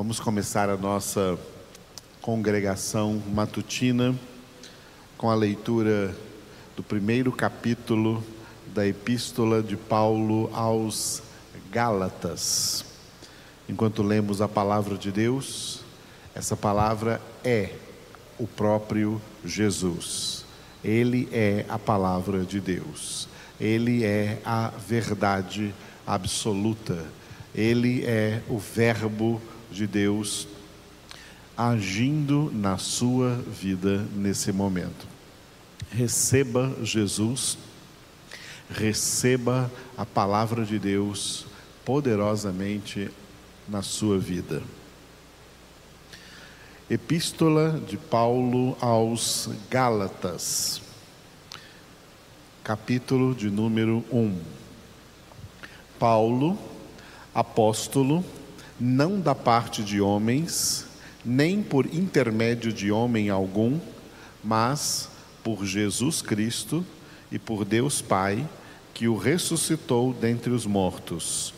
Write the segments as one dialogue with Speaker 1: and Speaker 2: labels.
Speaker 1: Vamos começar a nossa congregação matutina com a leitura do primeiro capítulo da Epístola de Paulo aos Gálatas. Enquanto lemos a palavra de Deus, essa palavra é o próprio Jesus. Ele é a palavra de Deus. Ele é a verdade absoluta. Ele é o Verbo de Deus agindo na sua vida nesse momento. Receba Jesus, receba a palavra de Deus poderosamente na sua vida. Epístola de Paulo aos Gálatas, capítulo de número 1. Paulo, apóstolo, não da parte de homens, nem por intermédio de homem algum, mas por Jesus Cristo e por Deus Pai, que o ressuscitou dentre os mortos.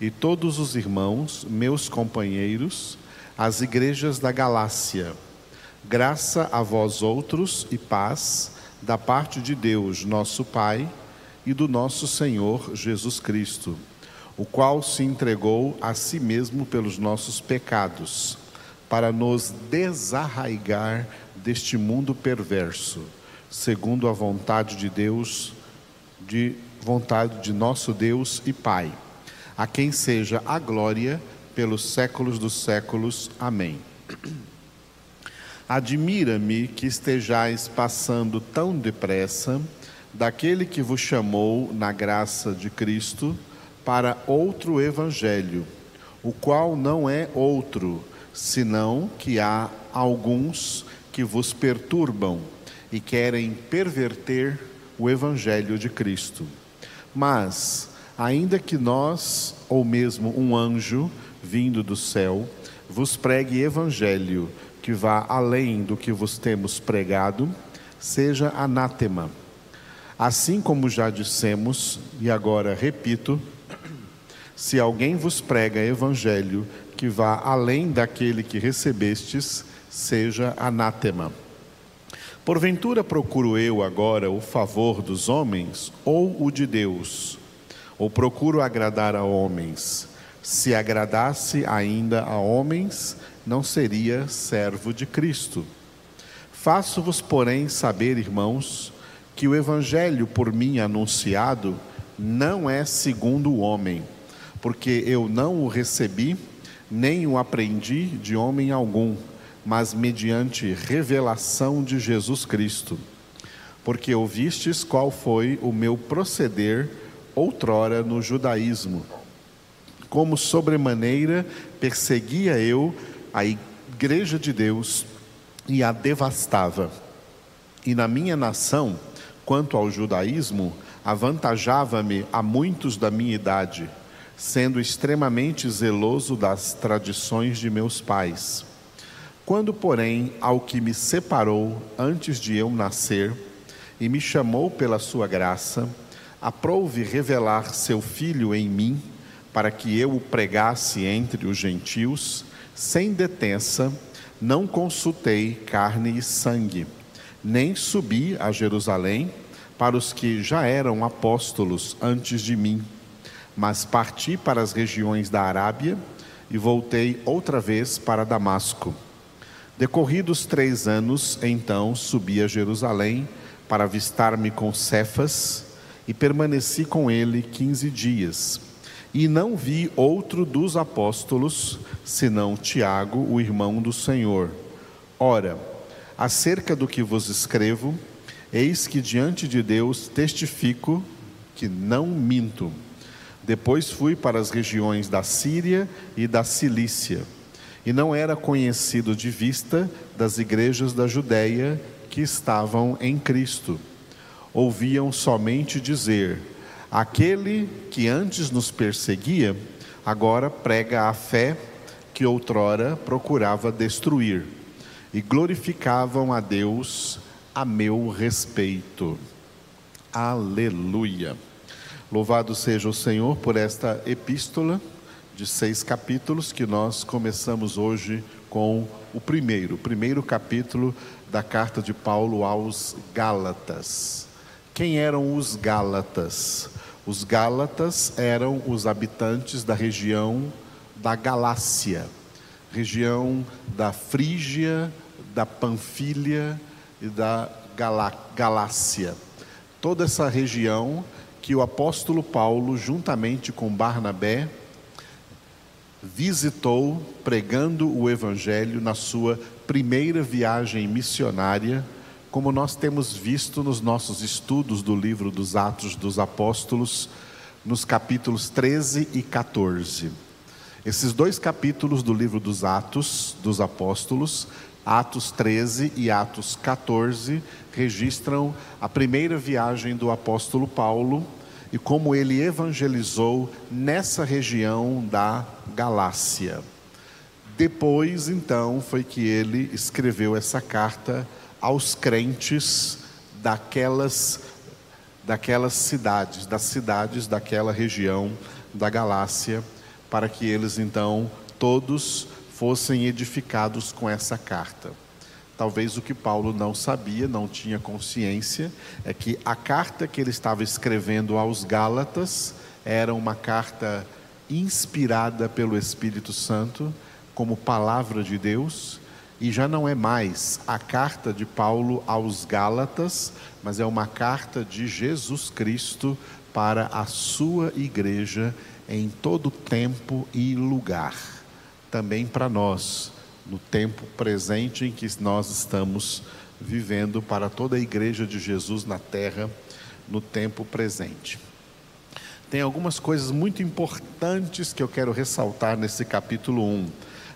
Speaker 1: E todos os irmãos, meus companheiros, as igrejas da Galácia, graça a vós outros e paz da parte de Deus, nosso Pai, e do nosso Senhor Jesus Cristo o qual se entregou a si mesmo pelos nossos pecados, para nos desarraigar deste mundo perverso, segundo a vontade de Deus, de vontade de nosso Deus e Pai, a quem seja a glória pelos séculos dos séculos. Amém. Admira-me que estejais passando tão depressa daquele que vos chamou na graça de Cristo para outro evangelho, o qual não é outro, senão que há alguns que vos perturbam e querem perverter o evangelho de Cristo. Mas, ainda que nós, ou mesmo um anjo vindo do céu, vos pregue evangelho que vá além do que vos temos pregado, seja anátema. Assim como já dissemos, e agora repito, se alguém vos prega evangelho que vá além daquele que recebestes, seja anátema. Porventura procuro eu agora o favor dos homens ou o de Deus? Ou procuro agradar a homens? Se agradasse ainda a homens, não seria servo de Cristo. Faço-vos, porém, saber, irmãos, que o evangelho por mim anunciado não é segundo o homem porque eu não o recebi, nem o aprendi de homem algum, mas mediante revelação de Jesus Cristo. Porque ouvistes qual foi o meu proceder outrora no judaísmo, como sobremaneira perseguia eu a igreja de Deus e a devastava. E na minha nação, quanto ao judaísmo, avantajava-me a muitos da minha idade sendo extremamente zeloso das tradições de meus pais. Quando, porém, ao que me separou antes de eu nascer e me chamou pela sua graça, aprouve revelar seu filho em mim, para que eu o pregasse entre os gentios, sem detença, não consultei carne e sangue, nem subi a Jerusalém para os que já eram apóstolos antes de mim mas parti para as regiões da Arábia e voltei outra vez para Damasco. Decorridos três anos, então subi a Jerusalém para avistar-me com Cefas e permaneci com ele quinze dias. E não vi outro dos apóstolos, senão Tiago, o irmão do Senhor. Ora, acerca do que vos escrevo, eis que diante de Deus testifico que não minto. Depois fui para as regiões da Síria e da Cilícia, e não era conhecido de vista das igrejas da Judéia que estavam em Cristo. Ouviam somente dizer: aquele que antes nos perseguia, agora prega a fé que outrora procurava destruir, e glorificavam a Deus a meu respeito. Aleluia. Louvado seja o Senhor por esta epístola de seis capítulos que nós começamos hoje com o primeiro, o primeiro capítulo da carta de Paulo aos Gálatas. Quem eram os Gálatas? Os Gálatas eram os habitantes da região da Galácia, região da Frígia, da Panfilha e da Galá Galácia. Toda essa região que o apóstolo Paulo, juntamente com Barnabé, visitou pregando o Evangelho na sua primeira viagem missionária, como nós temos visto nos nossos estudos do livro dos Atos dos Apóstolos, nos capítulos 13 e 14. Esses dois capítulos do livro dos Atos dos Apóstolos, Atos 13 e Atos 14, registram a primeira viagem do apóstolo Paulo e como ele evangelizou nessa região da Galácia. Depois, então, foi que ele escreveu essa carta aos crentes daquelas daquelas cidades, das cidades daquela região da Galácia, para que eles então todos fossem edificados com essa carta. Talvez o que Paulo não sabia, não tinha consciência, é que a carta que ele estava escrevendo aos Gálatas era uma carta inspirada pelo Espírito Santo, como palavra de Deus, e já não é mais a carta de Paulo aos Gálatas, mas é uma carta de Jesus Cristo para a sua igreja em todo tempo e lugar. Também para nós no tempo presente em que nós estamos vivendo para toda a igreja de Jesus na terra, no tempo presente. Tem algumas coisas muito importantes que eu quero ressaltar nesse capítulo 1.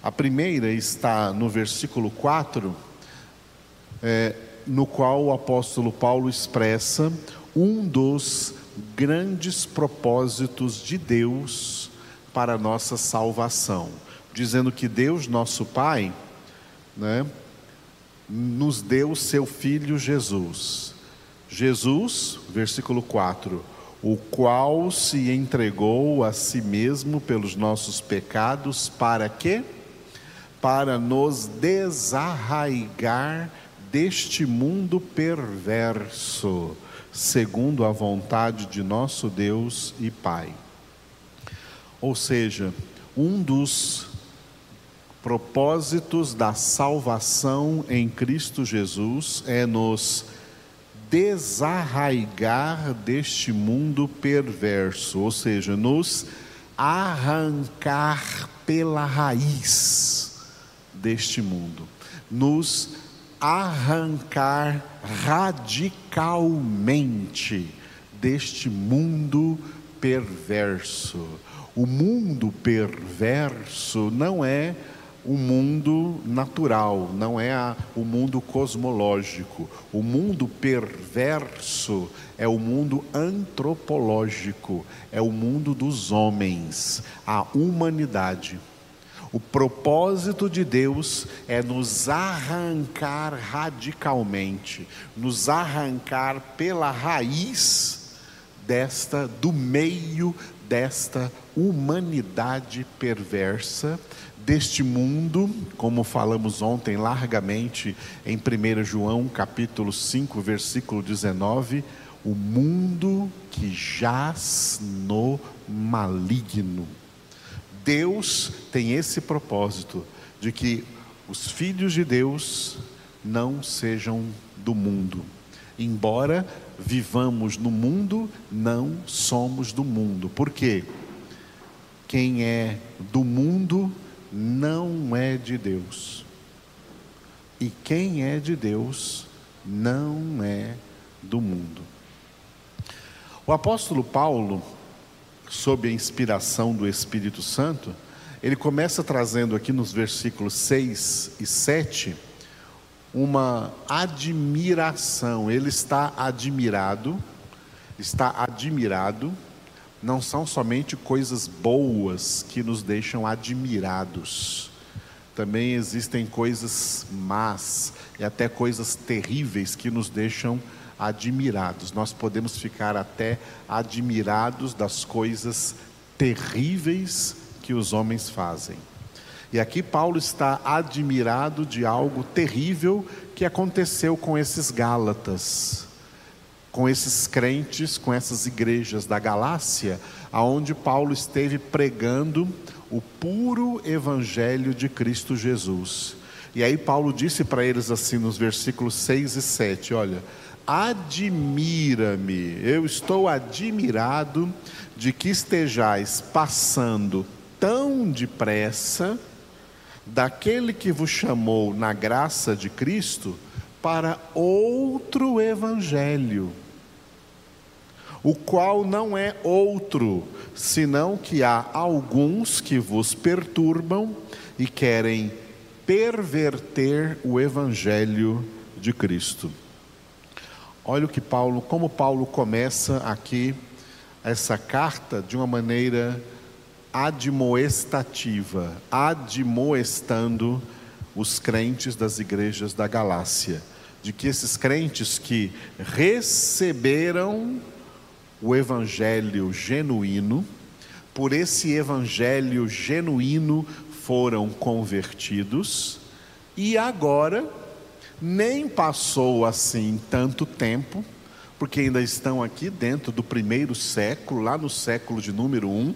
Speaker 1: A primeira está no versículo 4, é, no qual o apóstolo Paulo expressa um dos grandes propósitos de Deus para a nossa salvação dizendo que Deus, nosso Pai, né, nos deu o seu Filho Jesus. Jesus, versículo 4, o qual se entregou a si mesmo pelos nossos pecados, para quê? Para nos desarraigar deste mundo perverso, segundo a vontade de nosso Deus e Pai. Ou seja, um dos propósitos da salvação em Cristo Jesus é nos desarraigar deste mundo perverso, ou seja, nos arrancar pela raiz deste mundo, nos arrancar radicalmente deste mundo perverso. O mundo perverso não é o mundo natural, não é a, o mundo cosmológico. O mundo perverso é o mundo antropológico, é o mundo dos homens, a humanidade. O propósito de Deus é nos arrancar radicalmente, nos arrancar pela raiz desta do meio desta humanidade perversa deste mundo, como falamos ontem largamente em 1 João capítulo 5, versículo 19, o mundo que jaz no maligno. Deus tem esse propósito de que os filhos de Deus não sejam do mundo. Embora vivamos no mundo, não somos do mundo. Por quê? Quem é do mundo não é de Deus. E quem é de Deus não é do mundo. O apóstolo Paulo, sob a inspiração do Espírito Santo, ele começa trazendo aqui nos versículos 6 e 7 uma admiração. Ele está admirado, está admirado não são somente coisas boas que nos deixam admirados, também existem coisas más e até coisas terríveis que nos deixam admirados. Nós podemos ficar até admirados das coisas terríveis que os homens fazem. E aqui Paulo está admirado de algo terrível que aconteceu com esses Gálatas, com esses crentes, com essas igrejas da Galácia, aonde Paulo esteve pregando o puro evangelho de Cristo Jesus. E aí Paulo disse para eles assim nos versículos 6 e 7, olha, admira-me, eu estou admirado de que estejais passando tão depressa daquele que vos chamou na graça de Cristo para outro evangelho, o qual não é outro, senão que há alguns que vos perturbam e querem perverter o evangelho de Cristo. Olha o que Paulo, como Paulo começa aqui essa carta de uma maneira admoestativa, admoestando os crentes das igrejas da Galácia, de que esses crentes que receberam o evangelho genuíno, por esse evangelho genuíno foram convertidos e agora nem passou assim tanto tempo, porque ainda estão aqui dentro do primeiro século, lá no século de número um,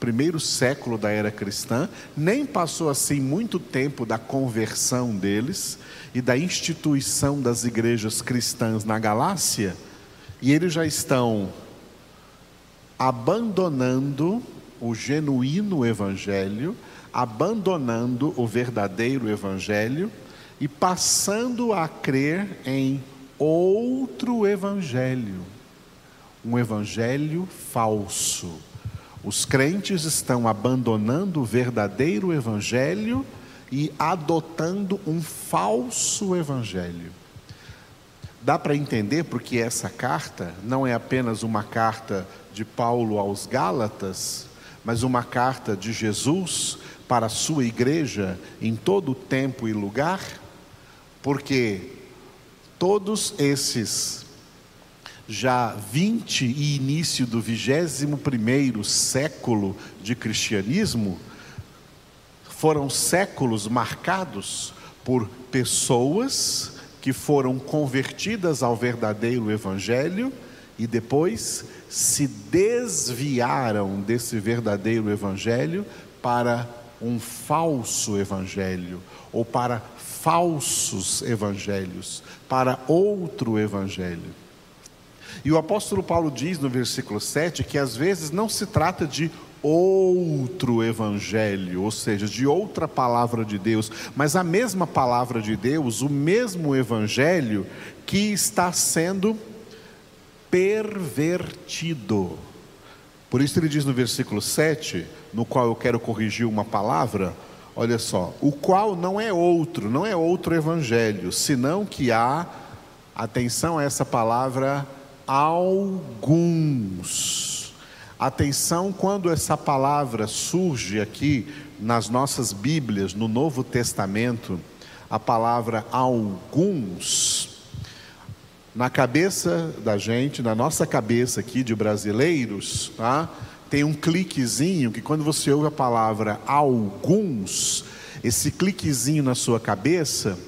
Speaker 1: primeiro século da era cristã, nem passou assim muito tempo da conversão deles e da instituição das igrejas cristãs na Galácia, e eles já estão abandonando o genuíno evangelho, abandonando o verdadeiro evangelho e passando a crer em outro evangelho, um evangelho falso os crentes estão abandonando o verdadeiro evangelho e adotando um falso evangelho. Dá para entender porque essa carta não é apenas uma carta de Paulo aos Gálatas, mas uma carta de Jesus para a sua igreja em todo tempo e lugar, porque todos esses já 20 e início do 21 século de cristianismo, foram séculos marcados por pessoas que foram convertidas ao verdadeiro evangelho e depois se desviaram desse verdadeiro evangelho para um falso evangelho ou para falsos evangelhos, para outro evangelho. E o apóstolo Paulo diz no versículo 7 que às vezes não se trata de outro evangelho, ou seja, de outra palavra de Deus, mas a mesma palavra de Deus, o mesmo evangelho que está sendo pervertido. Por isso ele diz no versículo 7, no qual eu quero corrigir uma palavra, olha só, o qual não é outro, não é outro evangelho, senão que há, atenção a essa palavra, alguns. Atenção quando essa palavra surge aqui nas nossas Bíblias, no Novo Testamento, a palavra alguns. Na cabeça da gente, na nossa cabeça aqui de brasileiros, tá? tem um cliquezinho que quando você ouve a palavra alguns, esse cliquezinho na sua cabeça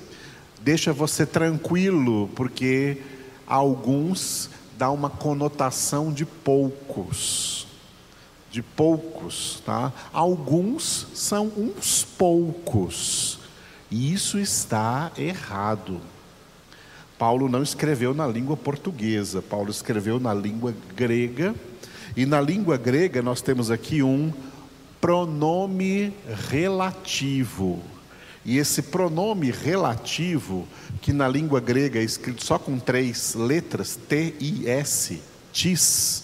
Speaker 1: deixa você tranquilo, porque alguns dá uma conotação de poucos. De poucos, tá? Alguns são uns poucos. E isso está errado. Paulo não escreveu na língua portuguesa, Paulo escreveu na língua grega. E na língua grega nós temos aqui um pronome relativo. E esse pronome relativo, que na língua grega é escrito só com três letras, T-I-S, tis,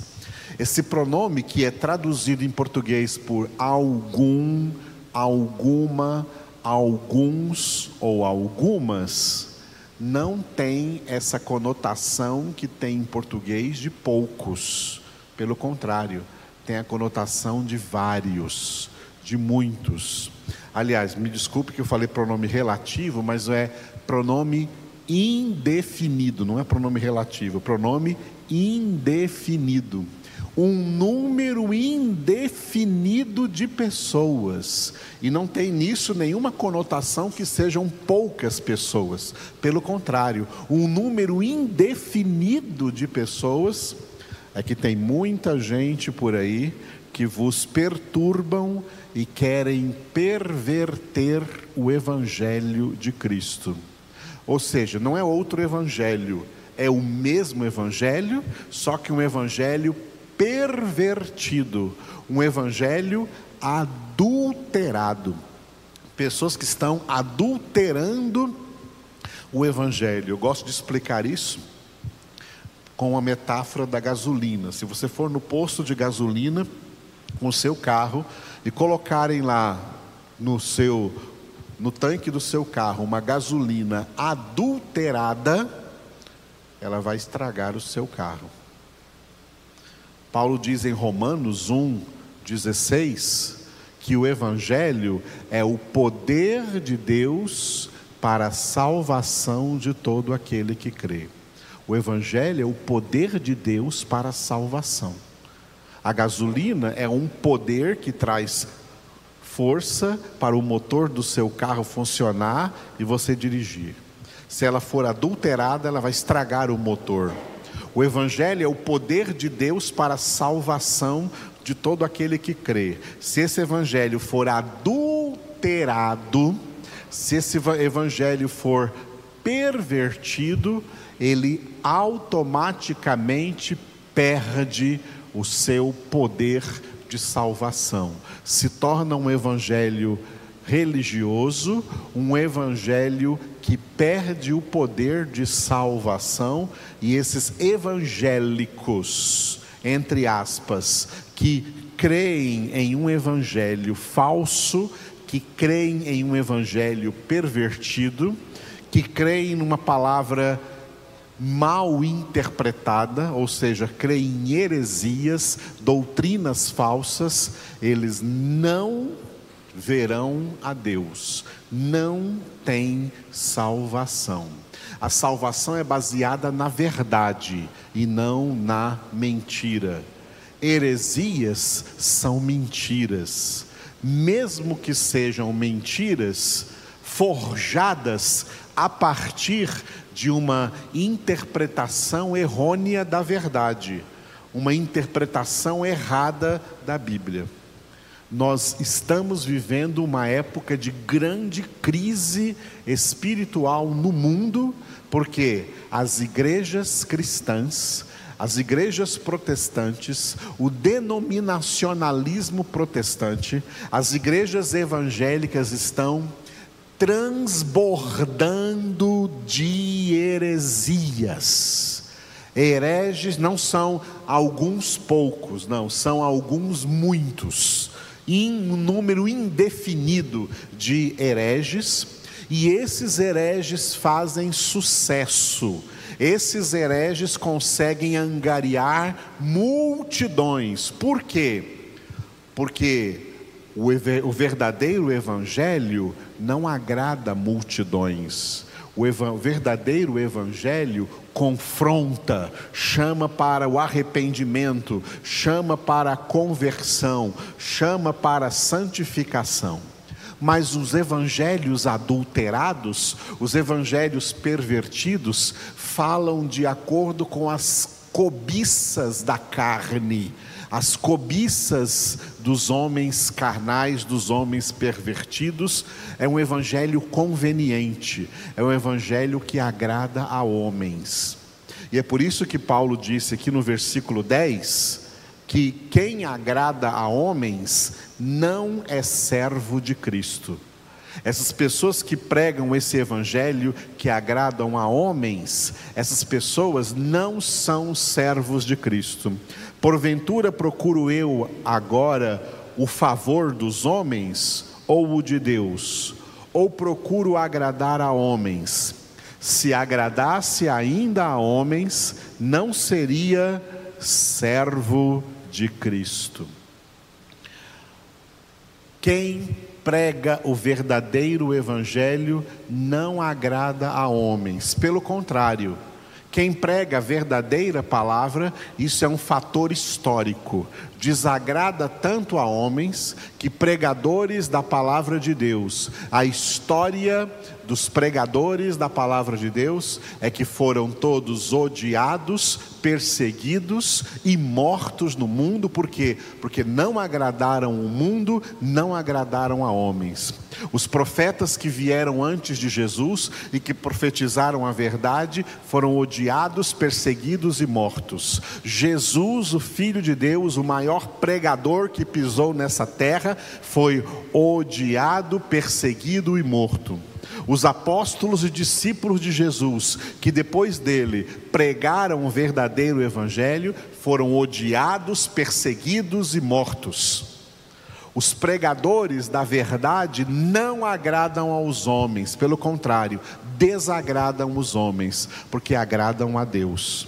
Speaker 1: esse pronome que é traduzido em português por algum, alguma, alguns ou algumas, não tem essa conotação que tem em português de poucos. Pelo contrário, tem a conotação de vários, de muitos. Aliás, me desculpe que eu falei pronome relativo, mas é pronome indefinido, não é pronome relativo, é pronome indefinido. um número indefinido de pessoas. E não tem nisso nenhuma conotação que sejam poucas pessoas. Pelo contrário, um número indefinido de pessoas é que tem muita gente por aí que vos perturbam e querem perverter o evangelho de Cristo. Ou seja, não é outro evangelho, é o mesmo evangelho, só que um evangelho pervertido, um evangelho adulterado. Pessoas que estão adulterando o evangelho. Eu gosto de explicar isso com a metáfora da gasolina. Se você for no posto de gasolina com o seu carro e colocarem lá no seu no tanque do seu carro uma gasolina adulterada, ela vai estragar o seu carro. Paulo diz em Romanos 1, 16, que o Evangelho é o poder de Deus para a salvação de todo aquele que crê. O Evangelho é o poder de Deus para a salvação. A gasolina é um poder que traz força para o motor do seu carro funcionar e você dirigir. Se ela for adulterada, ela vai estragar o motor. O Evangelho é o poder de Deus para a salvação de todo aquele que crê. Se esse Evangelho for adulterado, se esse Evangelho for pervertido, ele automaticamente perde o seu poder de salvação. Se torna um Evangelho religioso, um evangelho que perde o poder de salvação e esses evangélicos, entre aspas, que creem em um evangelho falso, que creem em um evangelho pervertido, que creem numa palavra mal interpretada, ou seja, creem em heresias, doutrinas falsas, eles não verão a Deus, não tem salvação. A salvação é baseada na verdade e não na mentira. Heresias são mentiras, mesmo que sejam mentiras forjadas a partir de uma interpretação errônea da verdade, uma interpretação errada da Bíblia. Nós estamos vivendo uma época de grande crise espiritual no mundo, porque as igrejas cristãs, as igrejas protestantes, o denominacionalismo protestante, as igrejas evangélicas estão transbordando de heresias. Hereges não são alguns poucos, não, são alguns muitos um número indefinido de hereges, e esses hereges fazem sucesso. Esses hereges conseguem angariar multidões. Por quê? Porque o verdadeiro evangelho não agrada multidões. O verdadeiro evangelho confronta, chama para o arrependimento, chama para a conversão, chama para a santificação. Mas os evangelhos adulterados, os evangelhos pervertidos, falam de acordo com as cobiças da carne, as cobiças dos homens carnais, dos homens pervertidos, é um evangelho conveniente, é um evangelho que agrada a homens. E é por isso que Paulo disse aqui no versículo 10 que quem agrada a homens não é servo de Cristo. Essas pessoas que pregam esse evangelho que agradam a homens, essas pessoas não são servos de Cristo. Porventura procuro eu agora o favor dos homens ou o de Deus? Ou procuro agradar a homens? Se agradasse ainda a homens, não seria servo de Cristo. Quem prega o verdadeiro evangelho não agrada a homens, pelo contrário, Quem prega a verdadeira palavra, isso é um fator histórico. Desagrada tanto a homens que pregadores da palavra de Deus, a história dos pregadores da palavra de Deus é que foram todos odiados, perseguidos e mortos no mundo, por quê? Porque não agradaram o mundo, não agradaram a homens. Os profetas que vieram antes de Jesus e que profetizaram a verdade foram odiados, perseguidos e mortos. Jesus, o Filho de Deus, o maior pregador que pisou nessa terra, foi odiado, perseguido e morto. Os apóstolos e discípulos de Jesus, que depois dele pregaram o verdadeiro evangelho, foram odiados, perseguidos e mortos. Os pregadores da verdade não agradam aos homens, pelo contrário, desagradam os homens, porque agradam a Deus.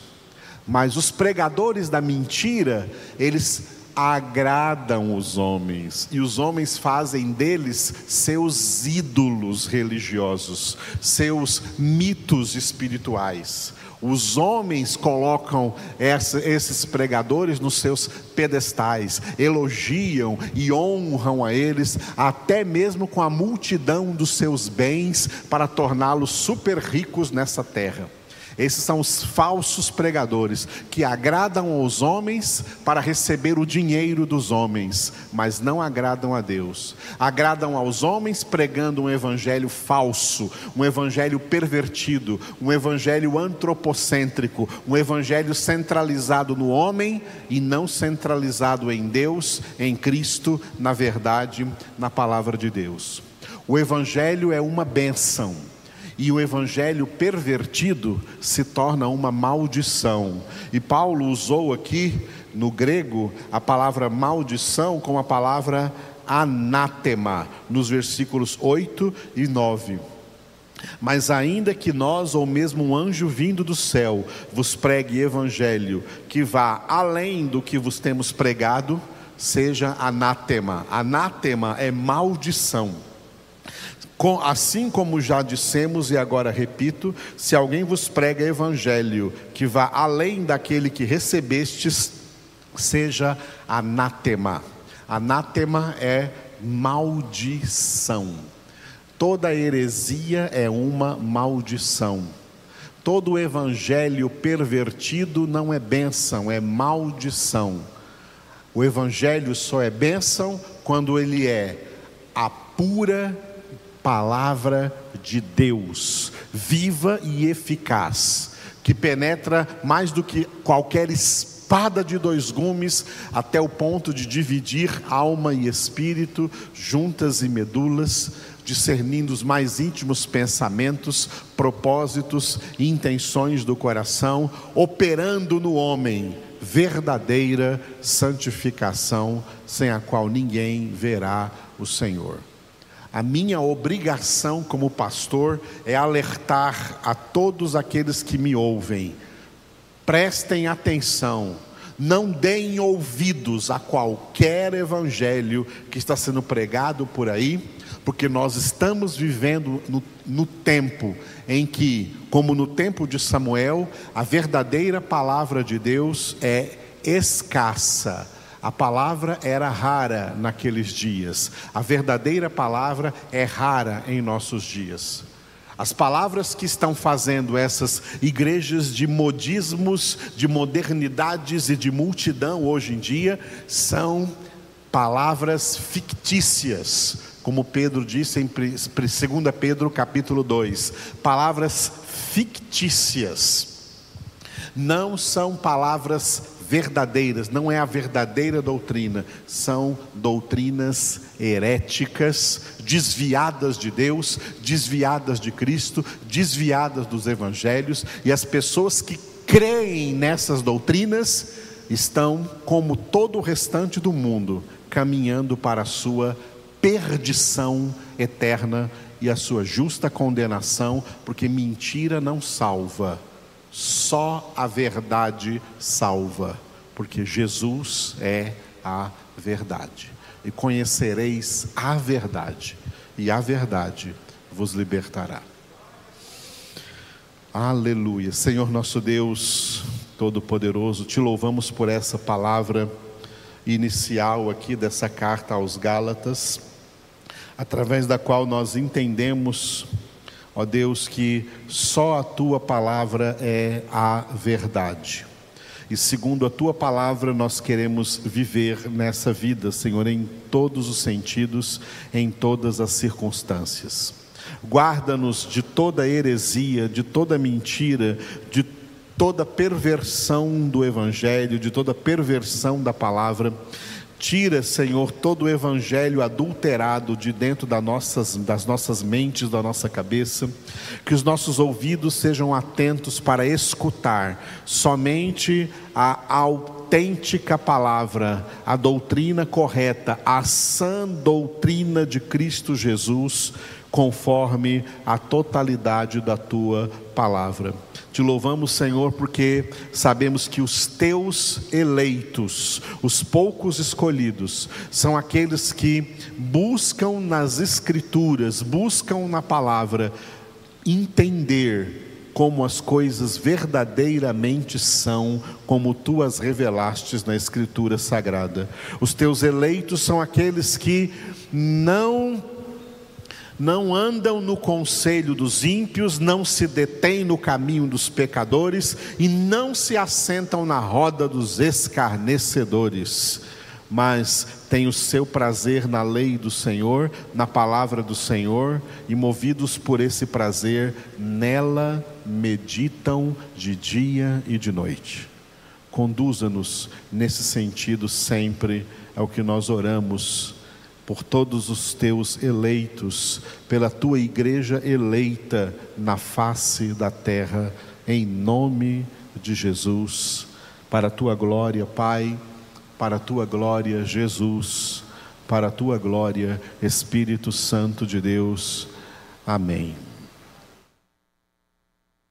Speaker 1: Mas os pregadores da mentira, eles agradam os homens, e os homens fazem deles seus ídolos religiosos, seus mitos espirituais. Os homens colocam essa, esses pregadores nos seus pedestais, elogiam e honram a eles, até mesmo com a multidão dos seus bens, para torná-los super ricos nessa terra. Esses são os falsos pregadores que agradam aos homens para receber o dinheiro dos homens, mas não agradam a Deus. Agradam aos homens pregando um evangelho falso, um evangelho pervertido, um evangelho antropocêntrico, um evangelho centralizado no homem e não centralizado em Deus, em Cristo, na verdade, na palavra de Deus. O evangelho é uma benção e o evangelho pervertido se torna uma maldição. E Paulo usou aqui no grego a palavra maldição com a palavra anátema, nos versículos 8 e 9. Mas ainda que nós, ou mesmo um anjo vindo do céu, vos pregue evangelho que vá além do que vos temos pregado, seja anátema. Anátema é maldição. Assim como já dissemos e agora repito, se alguém vos prega evangelho que vá além daquele que recebestes, seja anátema. Anátema é maldição. Toda heresia é uma maldição. Todo evangelho pervertido não é bênção, é maldição. O evangelho só é bênção quando ele é a pura palavra de Deus, viva e eficaz, que penetra mais do que qualquer espada de dois gumes, até o ponto de dividir alma e espírito, juntas e medulas, discernindo os mais íntimos pensamentos, propósitos e intenções do coração, operando no homem verdadeira santificação, sem a qual ninguém verá o Senhor. A minha obrigação como pastor é alertar a todos aqueles que me ouvem. Prestem atenção, não deem ouvidos a qualquer evangelho que está sendo pregado por aí, porque nós estamos vivendo no, no, tempo em que, como no tempo de Samuel, a verdadeira palavra de Deus é escassa a palavra era rara naqueles dias, a verdadeira palavra é rara em nossos dias. As palavras que estão fazendo essas igrejas de modismos, de modernidades e de multidão hoje em dia são palavras fictícias, como Pedro disse em 2 Pedro capítulo 2, palavras fictícias. Não são palavras verdadeiras, não é a verdadeira doutrina, são doutrinas heréticas, desviadas de Deus, desviadas de Cristo, desviadas dos evangelhos, e as pessoas que creem nessas doutrinas estão, como todo o restante do mundo, caminhando para a sua perdição eterna e a sua justa condenação, porque mentira não salva só a verdade salva, porque Jesus é a verdade. E conhecereis a verdade, e a verdade vos libertará. Aleluia. Senhor nosso Deus Todo-Poderoso, te louvamos por essa palavra inicial aqui dessa carta aos Gálatas, através da qual nós entendemos, ó Deus, que só a tua palavra é a verdade. E segundo a tua palavra, nós queremos viver nessa vida, Senhor, em todos os sentidos, em todas as circunstâncias. Guarda-nos de toda heresia, de toda mentira, de toda perversão do Evangelho, de toda perversão da palavra. Tira, Senhor, todo o evangelho adulterado de dentro das nossas, das nossas mentes, da nossa cabeça, que os nossos ouvidos sejam atentos para escutar somente a autêntica palavra, a doutrina correta, a sã doutrina de Cristo Jesus, conforme a totalidade da tua palavra. Te louvamos, Senhor, porque sabemos que os teus eleitos, os poucos escolhidos, são aqueles que buscam nas Escrituras, buscam na palavra, entender como as coisas verdadeiramente são, como tu as revelastes na Escritura Sagrada. Os teus eleitos são aqueles que não não andam no conselho dos ímpios, não se detêm no caminho dos pecadores e não se assentam na roda dos escarnecedores, mas têm o seu prazer na lei do Senhor, na palavra do Senhor, e movidos por esse prazer, nela meditam de dia e de noite. Conduza-nos nesse sentido sempre, é o que nós oramos por todos os teus eleitos, pela tua igreja eleita na face da terra, em nome de Jesus, para a tua glória, Pai, para a tua glória, Jesus, para a tua glória, Espírito Santo de Deus. Amém.